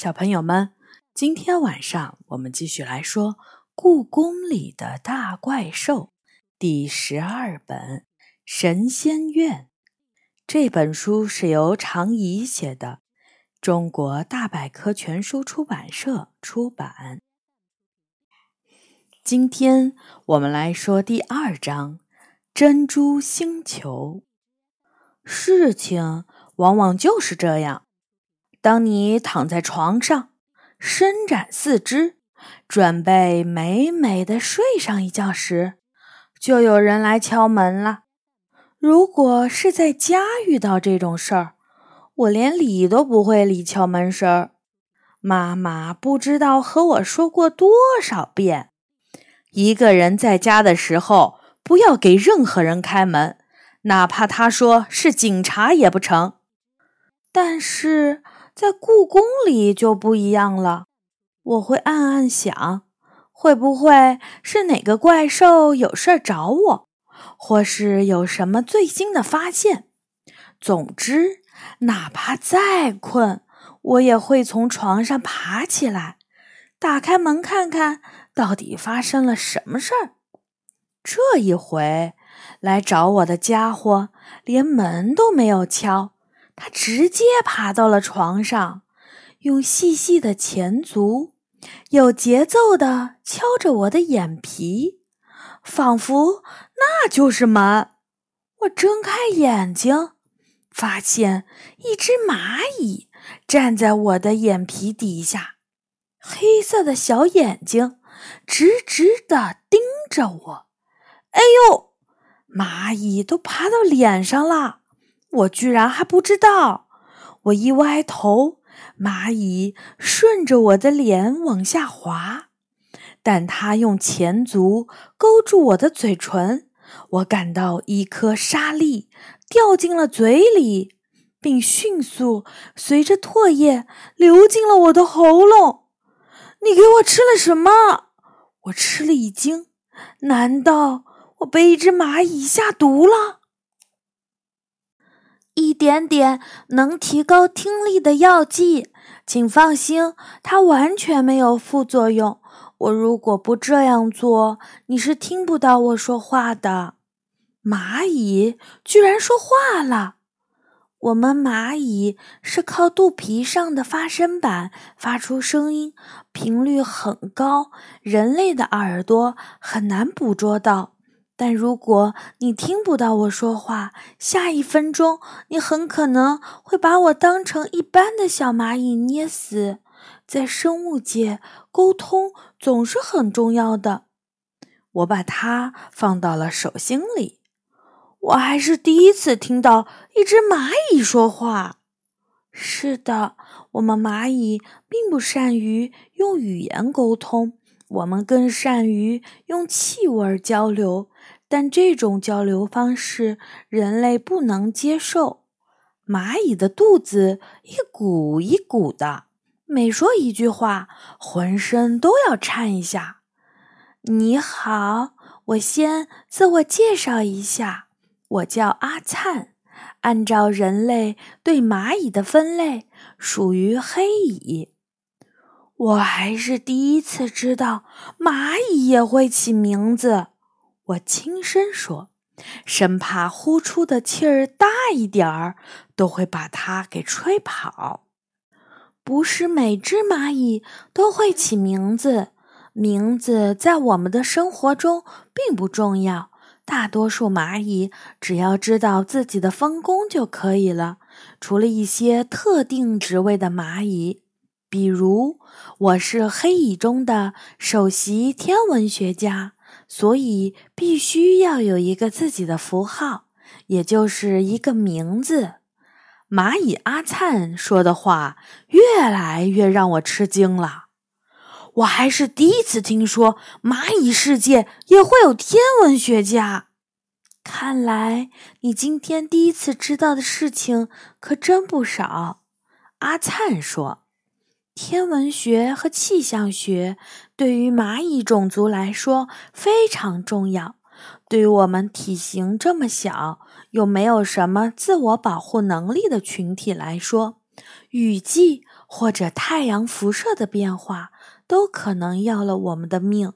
小朋友们，今天晚上我们继续来说《故宫里的大怪兽》第十二本《神仙院》。这本书是由常怡写的，中国大百科全书出版社出版。今天我们来说第二章《珍珠星球》。事情往往就是这样。当你躺在床上，伸展四肢，准备美美的睡上一觉时，就有人来敲门了。如果是在家遇到这种事儿，我连理都不会理敲门声儿。妈妈不知道和我说过多少遍，一个人在家的时候，不要给任何人开门，哪怕他说是警察也不成。但是。在故宫里就不一样了，我会暗暗想，会不会是哪个怪兽有事儿找我，或是有什么最新的发现？总之，哪怕再困，我也会从床上爬起来，打开门看看到底发生了什么事儿。这一回来找我的家伙，连门都没有敲。他直接爬到了床上，用细细的前足有节奏地敲着我的眼皮，仿佛那就是门。我睁开眼睛，发现一只蚂蚁站在我的眼皮底下，黑色的小眼睛直直地盯着我。哎呦，蚂蚁都爬到脸上了！我居然还不知道！我一歪头，蚂蚁顺着我的脸往下滑，但它用前足勾住我的嘴唇，我感到一颗沙粒掉进了嘴里，并迅速随着唾液流进了我的喉咙。你给我吃了什么？我吃了一惊，难道我被一只蚂蚁下毒了？一点点能提高听力的药剂，请放心，它完全没有副作用。我如果不这样做，你是听不到我说话的。蚂蚁居然说话了！我们蚂蚁是靠肚皮上的发声板发出声音，频率很高，人类的耳朵很难捕捉到。但如果你听不到我说话，下一分钟你很可能会把我当成一般的小蚂蚁捏死。在生物界，沟通总是很重要的。我把它放到了手心里。我还是第一次听到一只蚂蚁说话。是的，我们蚂蚁并不善于用语言沟通，我们更善于用气味交流。但这种交流方式人类不能接受。蚂蚁的肚子一鼓一鼓的，每说一句话，浑身都要颤一下。你好，我先自我介绍一下，我叫阿灿。按照人类对蚂蚁的分类，属于黑蚁。我还是第一次知道蚂蚁也会起名字。我轻声说，生怕呼出的气儿大一点儿，都会把它给吹跑。不是每只蚂蚁都会起名字，名字在我们的生活中并不重要。大多数蚂蚁只要知道自己的分工就可以了，除了一些特定职位的蚂蚁，比如我是黑蚁中的首席天文学家。所以必须要有一个自己的符号，也就是一个名字。蚂蚁阿灿说的话越来越让我吃惊了。我还是第一次听说蚂蚁世界也会有天文学家。看来你今天第一次知道的事情可真不少。阿灿说。天文学和气象学对于蚂蚁种族来说非常重要。对于我们体型这么小又没有什么自我保护能力的群体来说，雨季或者太阳辐射的变化，都可能要了我们的命。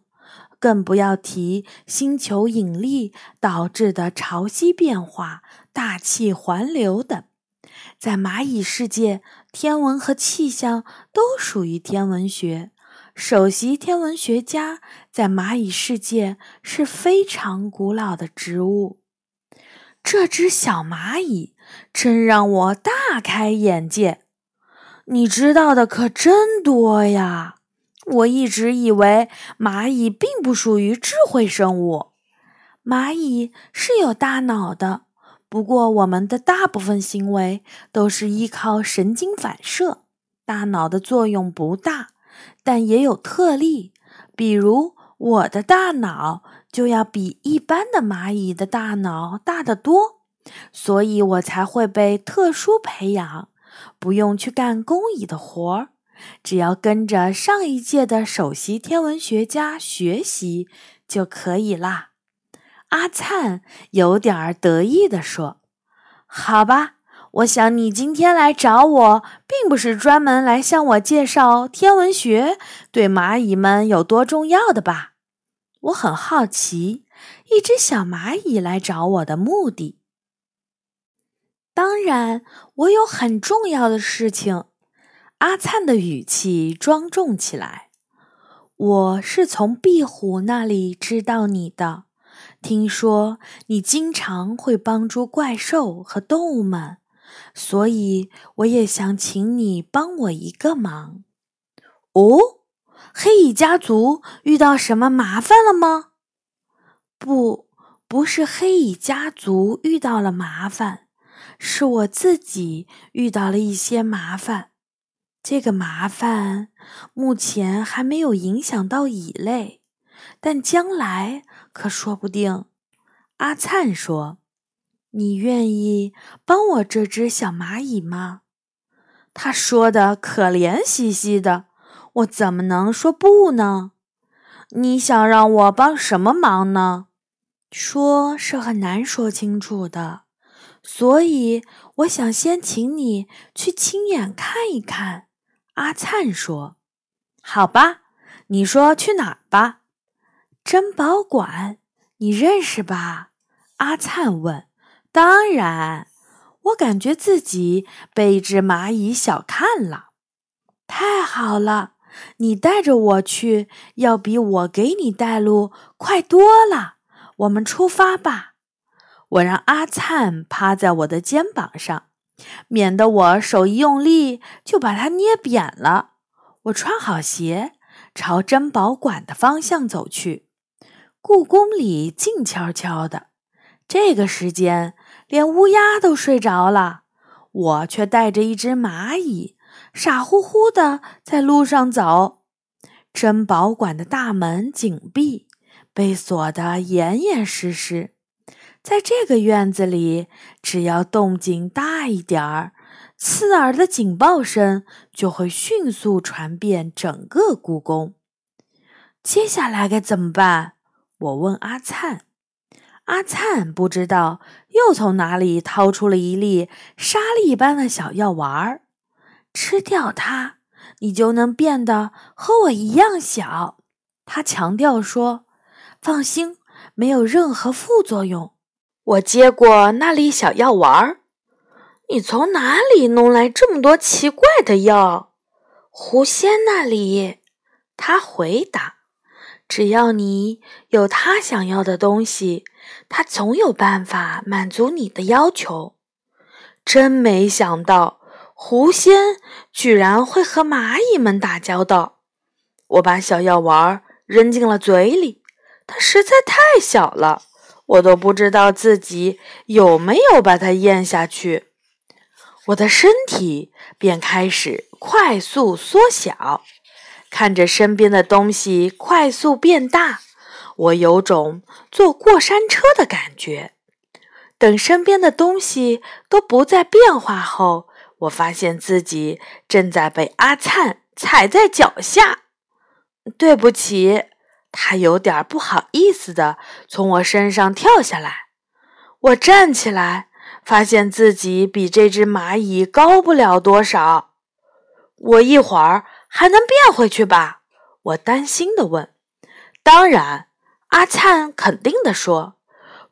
更不要提星球引力导致的潮汐变化、大气环流等。在蚂蚁世界，天文和气象都属于天文学。首席天文学家在蚂蚁世界是非常古老的植物。这只小蚂蚁真让我大开眼界，你知道的可真多呀！我一直以为蚂蚁并不属于智慧生物。蚂蚁是有大脑的，不过我们的大部分行为都是依靠神经反射，大脑的作用不大。但也有特例，比如我的大脑就要比一般的蚂蚁的大脑大得多，所以我才会被特殊培养，不用去干工蚁的活儿。只要跟着上一届的首席天文学家学习就可以啦。阿灿有点儿得意地说：“好吧，我想你今天来找我，并不是专门来向我介绍天文学对蚂蚁们有多重要的吧？我很好奇，一只小蚂蚁来找我的目的。当然，我有很重要的事情。”阿灿的语气庄重起来。我是从壁虎那里知道你的，听说你经常会帮助怪兽和动物们，所以我也想请你帮我一个忙。哦，黑蚁家族遇到什么麻烦了吗？不，不是黑蚁家族遇到了麻烦，是我自己遇到了一些麻烦。这个麻烦目前还没有影响到蚁类，但将来可说不定。阿灿说：“你愿意帮我这只小蚂蚁吗？”他说的可怜兮兮的，我怎么能说不呢？你想让我帮什么忙呢？说是很难说清楚的，所以我想先请你去亲眼看一看。阿灿说：“好吧，你说去哪儿吧？珍宝馆，你认识吧？”阿灿问。“当然。”我感觉自己被一只蚂蚁小看了。太好了，你带着我去，要比我给你带路快多了。我们出发吧。我让阿灿趴在我的肩膀上。免得我手一用力就把它捏扁了。我穿好鞋，朝珍宝馆的方向走去。故宫里静悄悄的，这个时间连乌鸦都睡着了，我却带着一只蚂蚁，傻乎乎的在路上走。珍宝馆的大门紧闭，被锁得严严实实。在这个院子里，只要动静大一点儿，刺耳的警报声就会迅速传遍整个故宫。接下来该怎么办？我问阿灿。阿灿不知道，又从哪里掏出了一粒沙粒般的小药丸儿。吃掉它，你就能变得和我一样小。他强调说：“放心，没有任何副作用。”我接过那粒小药丸儿，你从哪里弄来这么多奇怪的药？狐仙那里，他回答：“只要你有他想要的东西，他总有办法满足你的要求。”真没想到，狐仙居然会和蚂蚁们打交道。我把小药丸扔进了嘴里，它实在太小了。我都不知道自己有没有把它咽下去，我的身体便开始快速缩小，看着身边的东西快速变大，我有种坐过山车的感觉。等身边的东西都不再变化后，我发现自己正在被阿灿踩在脚下。对不起。他有点不好意思的从我身上跳下来，我站起来，发现自己比这只蚂蚁高不了多少。我一会儿还能变回去吧？我担心地问。当然，阿灿肯定地说。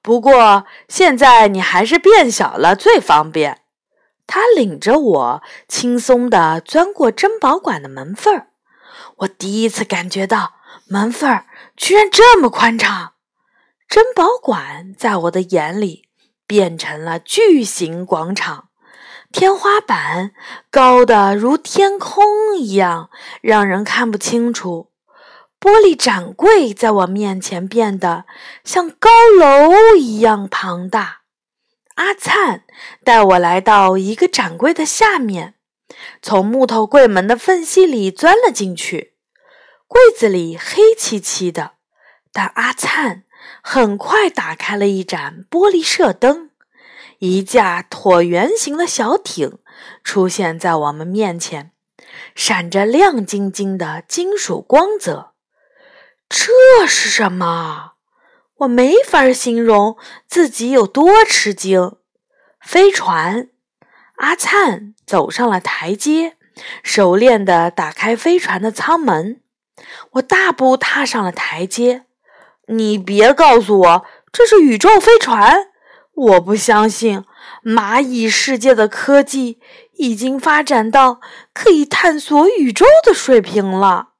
不过现在你还是变小了最方便。他领着我轻松地钻过珍宝馆的门缝儿。我第一次感觉到门缝儿居然这么宽敞。珍宝馆在我的眼里变成了巨型广场。天花板高的如天空一样，让人看不清楚。玻璃展柜在我面前变得像高楼一样庞大。阿灿带我来到一个展柜的下面，从木头柜门的缝隙里钻了进去。柜子里黑漆漆的，但阿灿很快打开了一盏玻璃射灯。一架椭圆形的小艇出现在我们面前，闪着亮晶晶的金属光泽。这是什么？我没法形容自己有多吃惊。飞船。阿灿走上了台阶，熟练地打开飞船的舱门。我大步踏上了台阶。你别告诉我这是宇宙飞船！我不相信，蚂蚁世界的科技已经发展到可以探索宇宙的水平了。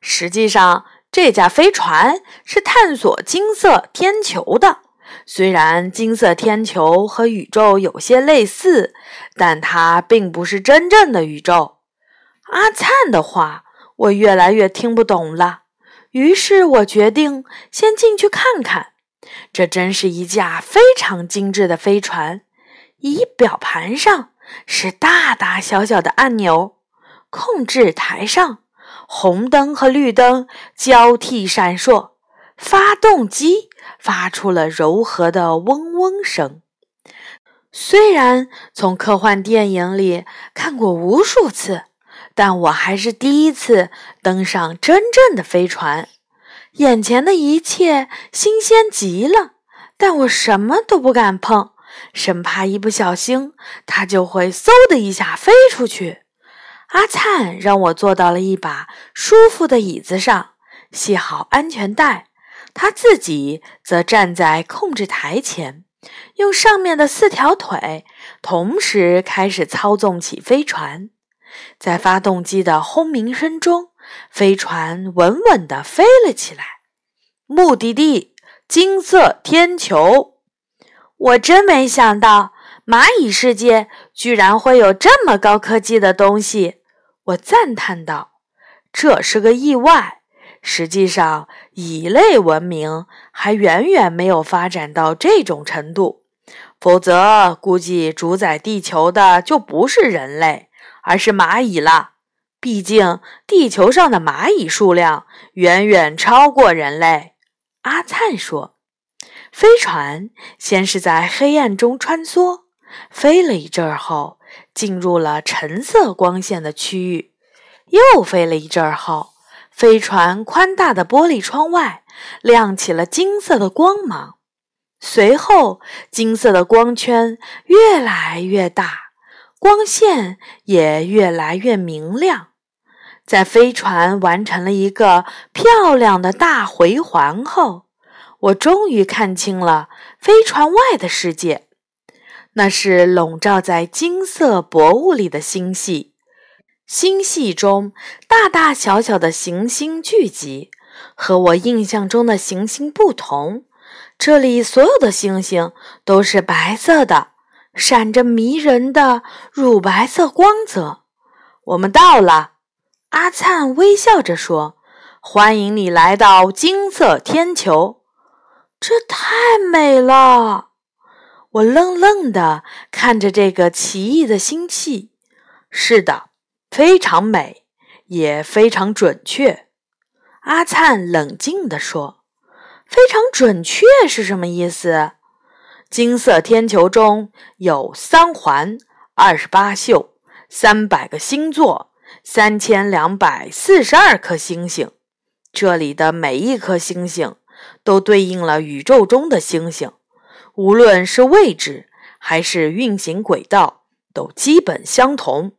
实际上，这架飞船是探索金色天球的。虽然金色天球和宇宙有些类似，但它并不是真正的宇宙。阿灿的话，我越来越听不懂了。于是我决定先进去看看。这真是一架非常精致的飞船。仪表盘上是大大小小的按钮，控制台上红灯和绿灯交替闪烁，发动机发出了柔和的嗡嗡声。虽然从科幻电影里看过无数次，但我还是第一次登上真正的飞船。眼前的一切新鲜极了，但我什么都不敢碰，生怕一不小心它就会嗖的一下飞出去。阿灿让我坐到了一把舒服的椅子上，系好安全带，他自己则站在控制台前，用上面的四条腿同时开始操纵起飞船，在发动机的轰鸣声中。飞船稳稳地飞了起来，目的地金色天球。我真没想到蚂蚁世界居然会有这么高科技的东西，我赞叹道：“这是个意外。实际上，蚁类文明还远远没有发展到这种程度，否则估计主宰地球的就不是人类，而是蚂蚁了。”毕竟，地球上的蚂蚁数量远远超过人类。阿灿说：“飞船先是在黑暗中穿梭，飞了一阵儿后，进入了橙色光线的区域。又飞了一阵儿后，飞船宽大的玻璃窗外亮起了金色的光芒。随后，金色的光圈越来越大，光线也越来越明亮。”在飞船完成了一个漂亮的大回环后，我终于看清了飞船外的世界。那是笼罩在金色薄雾里的星系，星系中大大小小的行星聚集。和我印象中的行星不同，这里所有的星星都是白色的，闪着迷人的乳白色光泽。我们到了。阿灿微笑着说：“欢迎你来到金色天球，这太美了。”我愣愣地看着这个奇异的星系。是的，非常美，也非常准确。阿灿冷静地说：“非常准确是什么意思？”金色天球中有三环、二十八宿、三百个星座。三千两百四十二颗星星，这里的每一颗星星都对应了宇宙中的星星，无论是位置还是运行轨道，都基本相同。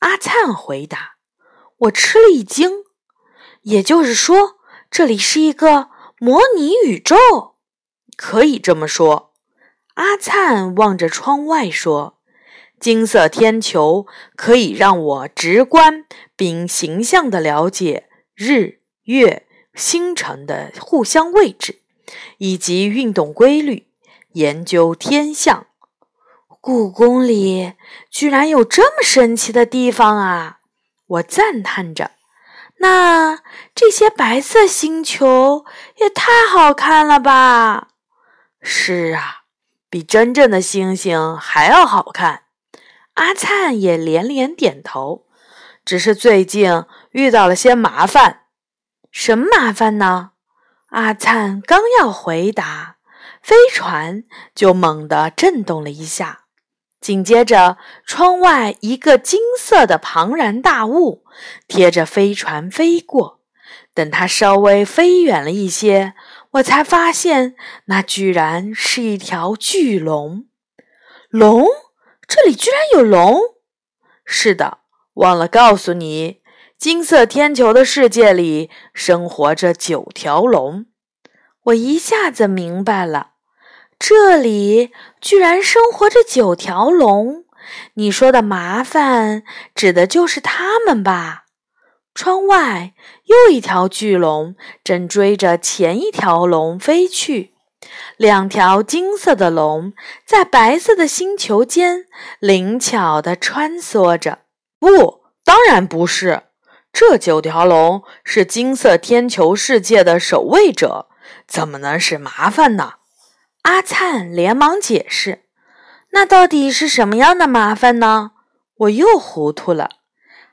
阿灿回答。我吃了一惊。也就是说，这里是一个模拟宇宙，可以这么说。阿灿望着窗外说：“金色天球可以让我直观并形象地了解日月星辰的互相位置以及运动规律，研究天象。故宫里居然有这么神奇的地方啊！”我赞叹着。那这些白色星球也太好看了吧！是啊，比真正的星星还要好看。阿灿也连连点头。只是最近遇到了些麻烦。什么麻烦呢？阿灿刚要回答，飞船就猛地震动了一下。紧接着，窗外一个金色的庞然大物贴着飞船飞过。等它稍微飞远了一些，我才发现那居然是一条巨龙。龙？这里居然有龙？是的，忘了告诉你，金色天球的世界里生活着九条龙。我一下子明白了。这里居然生活着九条龙，你说的麻烦指的就是它们吧？窗外又一条巨龙正追着前一条龙飞去，两条金色的龙在白色的星球间灵巧地穿梭着。不，当然不是，这九条龙是金色天球世界的守卫者，怎么能是麻烦呢？阿灿连忙解释：“那到底是什么样的麻烦呢？”我又糊涂了。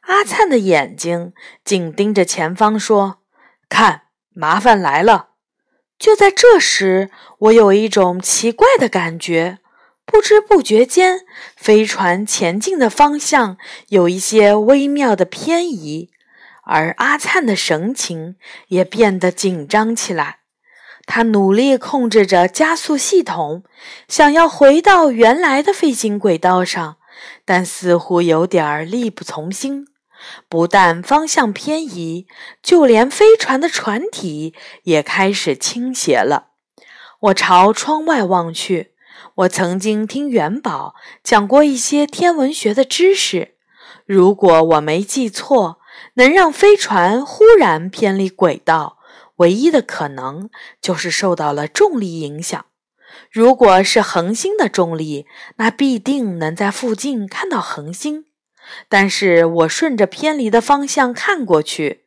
阿灿的眼睛紧盯着前方，说：“看，麻烦来了。”就在这时，我有一种奇怪的感觉，不知不觉间，飞船前进的方向有一些微妙的偏移，而阿灿的神情也变得紧张起来。他努力控制着加速系统，想要回到原来的飞行轨道上，但似乎有点力不从心。不但方向偏移，就连飞船的船体也开始倾斜了。我朝窗外望去，我曾经听元宝讲过一些天文学的知识。如果我没记错，能让飞船忽然偏离轨道。唯一的可能就是受到了重力影响。如果是恒星的重力，那必定能在附近看到恒星。但是我顺着偏离的方向看过去，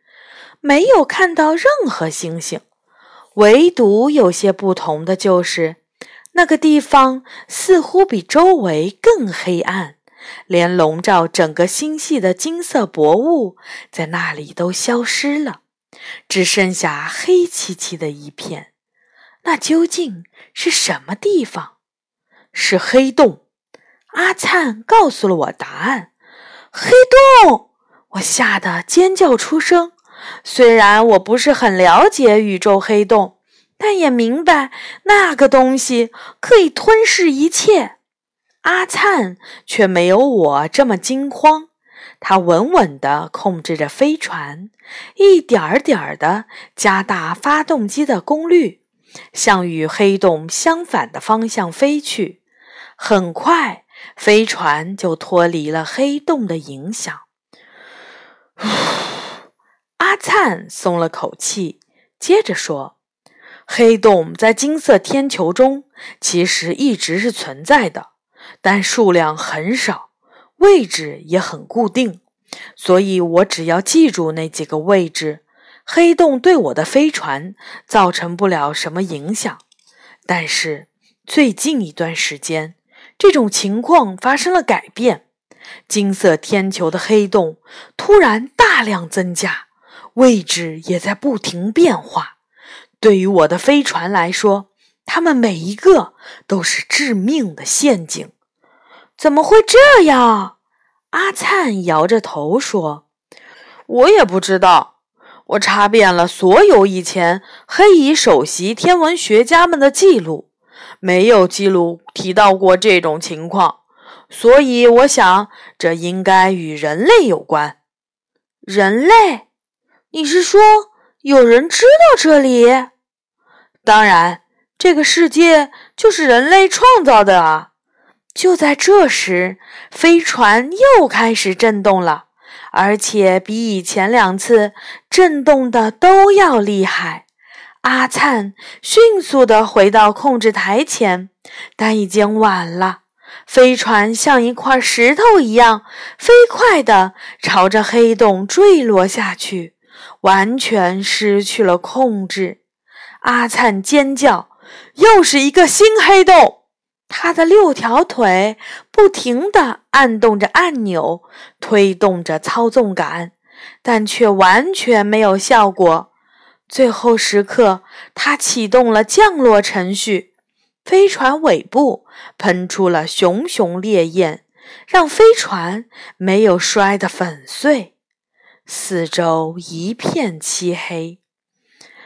没有看到任何星星。唯独有些不同的就是，那个地方似乎比周围更黑暗，连笼罩整个星系的金色薄雾在那里都消失了。只剩下黑漆漆的一片，那究竟是什么地方？是黑洞。阿灿告诉了我答案。黑洞！我吓得尖叫出声。虽然我不是很了解宇宙黑洞，但也明白那个东西可以吞噬一切。阿灿却没有我这么惊慌。他稳稳地控制着飞船，一点儿点儿地加大发动机的功率，向与黑洞相反的方向飞去。很快，飞船就脱离了黑洞的影响。阿灿松了口气，接着说：“黑洞在金色天球中其实一直是存在的，但数量很少。”位置也很固定，所以我只要记住那几个位置，黑洞对我的飞船造成不了什么影响。但是最近一段时间，这种情况发生了改变，金色天球的黑洞突然大量增加，位置也在不停变化。对于我的飞船来说，它们每一个都是致命的陷阱。怎么会这样？阿灿摇着头说：“我也不知道。我查遍了所有以前黑蚁首席天文学家们的记录，没有记录提到过这种情况。所以我想这应该与人类有关。人类？你是说有人知道这里？当然，这个世界就是人类创造的啊！就在这时，飞船又开始震动了，而且比以前两次震动的都要厉害。阿灿迅速地回到控制台前，但已经晚了。飞船像一块石头一样飞快地朝着黑洞坠落下去，完全失去了控制。阿灿尖叫：“又是一个新黑洞！”他的六条腿不停地按动着按钮，推动着操纵杆，但却完全没有效果。最后时刻，他启动了降落程序。飞船尾部喷出了熊熊烈焰，让飞船没有摔得粉碎。四周一片漆黑。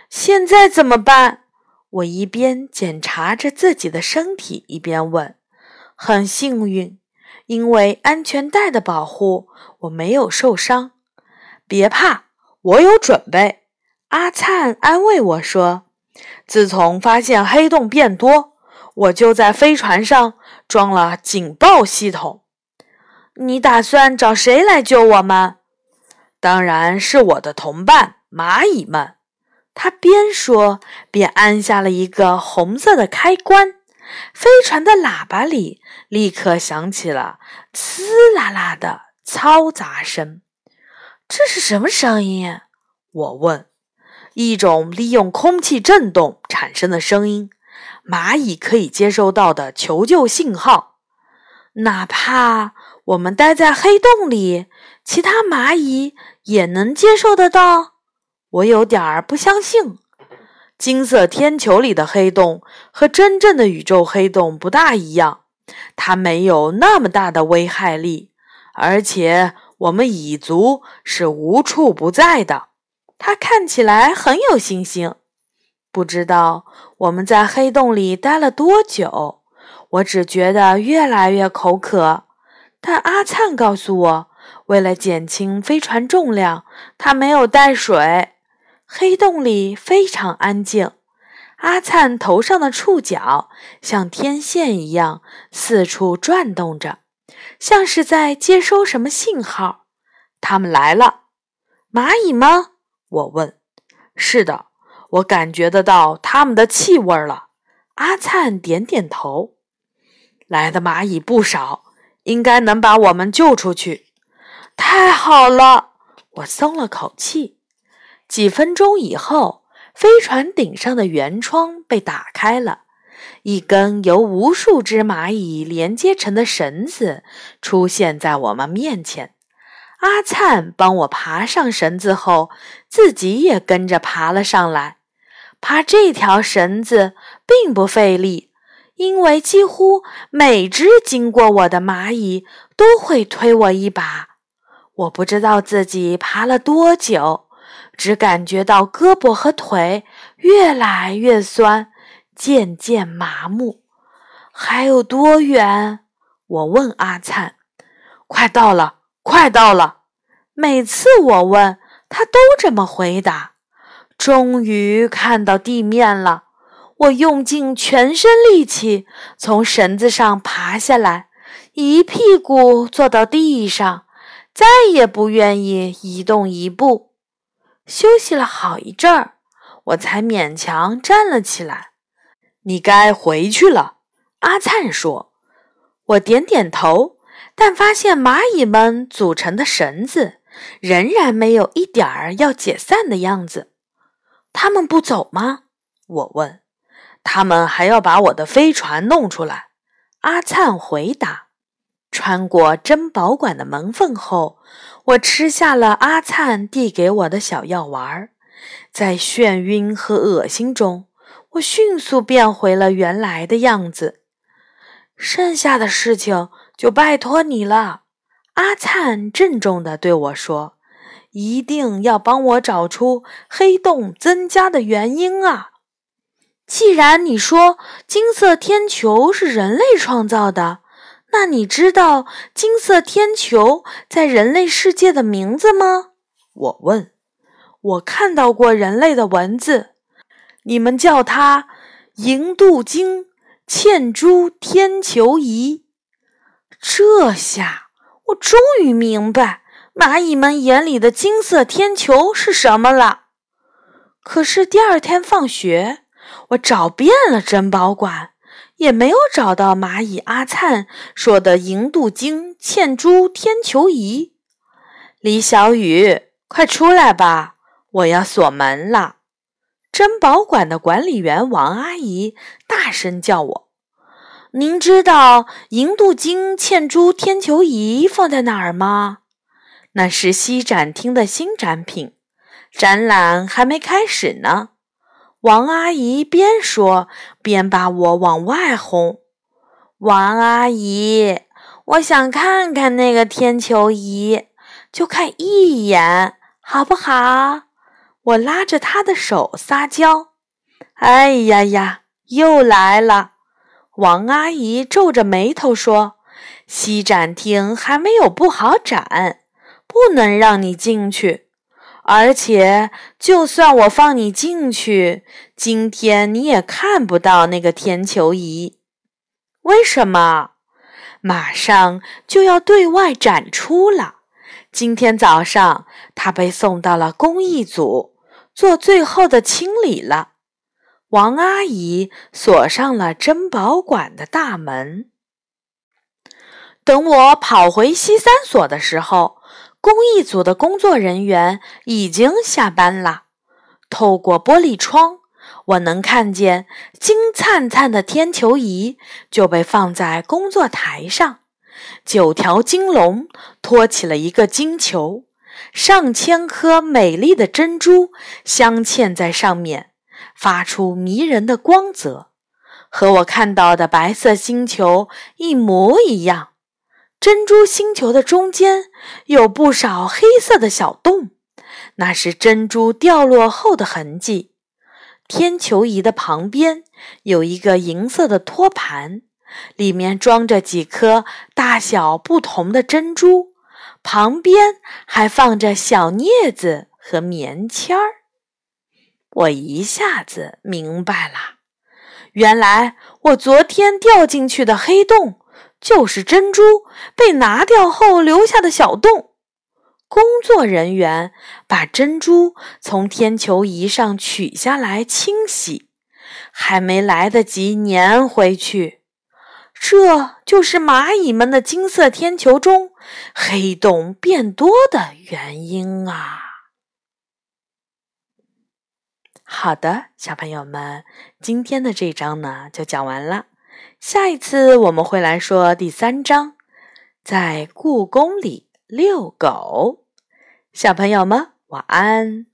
现在怎么办？我一边检查着自己的身体，一边问。很幸运，因为安全带的保护，我没有受伤。别怕，我有准备。阿灿安慰我说：“自从发现黑洞变多。”我就在飞船上装了警报系统。你打算找谁来救我们？当然是我的同伴蚂蚁们。他边说边按下了一个红色的开关，飞船的喇叭里立刻响起了“呲啦啦”的嘈杂声。这是什么声音？我问。一种利用空气振动产生的声音。蚂蚁可以接收到的求救信号，哪怕我们待在黑洞里，其他蚂蚁也能接受得到。我有点儿不相信。金色天球里的黑洞和真正的宇宙黑洞不大一样，它没有那么大的危害力，而且我们蚁族是无处不在的。他看起来很有信心。不知道我们在黑洞里待了多久，我只觉得越来越口渴。但阿灿告诉我，为了减轻飞船重量，他没有带水。黑洞里非常安静。阿灿头上的触角像天线一样四处转动着，像是在接收什么信号。他们来了，蚂蚁吗？我问。是的。我感觉得到他们的气味了。阿灿点点头。来的蚂蚁不少，应该能把我们救出去。太好了，我松了口气。几分钟以后，飞船顶上的圆窗被打开了，一根由无数只蚂蚁连接成的绳子出现在我们面前。阿灿帮我爬上绳子后，自己也跟着爬了上来。爬这条绳子并不费力，因为几乎每只经过我的蚂蚁都会推我一把。我不知道自己爬了多久，只感觉到胳膊和腿越来越酸，渐渐麻木。还有多远？我问阿灿。快到了，快到了。每次我问他，都这么回答。终于看到地面了，我用尽全身力气从绳子上爬下来，一屁股坐到地上，再也不愿意移动一步。休息了好一阵儿，我才勉强站了起来。你该回去了，阿灿说。我点点头，但发现蚂蚁们组成的绳子仍然没有一点儿要解散的样子。他们不走吗？我问。他们还要把我的飞船弄出来。阿灿回答。穿过珍宝馆的门缝后，我吃下了阿灿递给我的小药丸。在眩晕和恶心中，我迅速变回了原来的样子。剩下的事情就拜托你了，阿灿郑重地对我说。一定要帮我找出黑洞增加的原因啊！既然你说金色天球是人类创造的，那你知道金色天球在人类世界的名字吗？我问。我看到过人类的文字，你们叫它银镀金嵌珠天球仪。这下我终于明白蚂蚁们眼里的金色天球是什么了。可是第二天放学，我找遍了珍宝馆。也没有找到蚂蚁阿灿说的银镀金嵌珠天球仪。李小雨，快出来吧，我要锁门了。珍宝馆的管理员王阿姨大声叫我：“您知道银镀金嵌珠天球仪放在哪儿吗？那是西展厅的新展品，展览还没开始呢。”王阿姨边说边把我往外轰。王阿姨，我想看看那个天球仪，就看一眼，好不好？我拉着她的手撒娇。哎呀呀，又来了！王阿姨皱着眉头说：“西展厅还没有布好展，不能让你进去。”而且，就算我放你进去，今天你也看不到那个天球仪。为什么？马上就要对外展出了。今天早上，它被送到了工艺组，做最后的清理了。王阿姨锁上了珍宝馆的大门。等我跑回西三所的时候。工艺组的工作人员已经下班了。透过玻璃窗，我能看见金灿灿的天球仪就被放在工作台上。九条金龙托起了一个金球，上千颗美丽的珍珠镶嵌在上面，发出迷人的光泽，和我看到的白色星球一模一样。珍珠星球的中间有不少黑色的小洞，那是珍珠掉落后的痕迹。天球仪的旁边有一个银色的托盘，里面装着几颗大小不同的珍珠，旁边还放着小镊子和棉签儿。我一下子明白了，原来我昨天掉进去的黑洞。就是珍珠被拿掉后留下的小洞。工作人员把珍珠从天球仪上取下来清洗，还没来得及粘回去。这就是蚂蚁们的金色天球中黑洞变多的原因啊！好的，小朋友们，今天的这章呢就讲完了。下一次我们会来说第三章，在故宫里遛狗。小朋友们，晚安。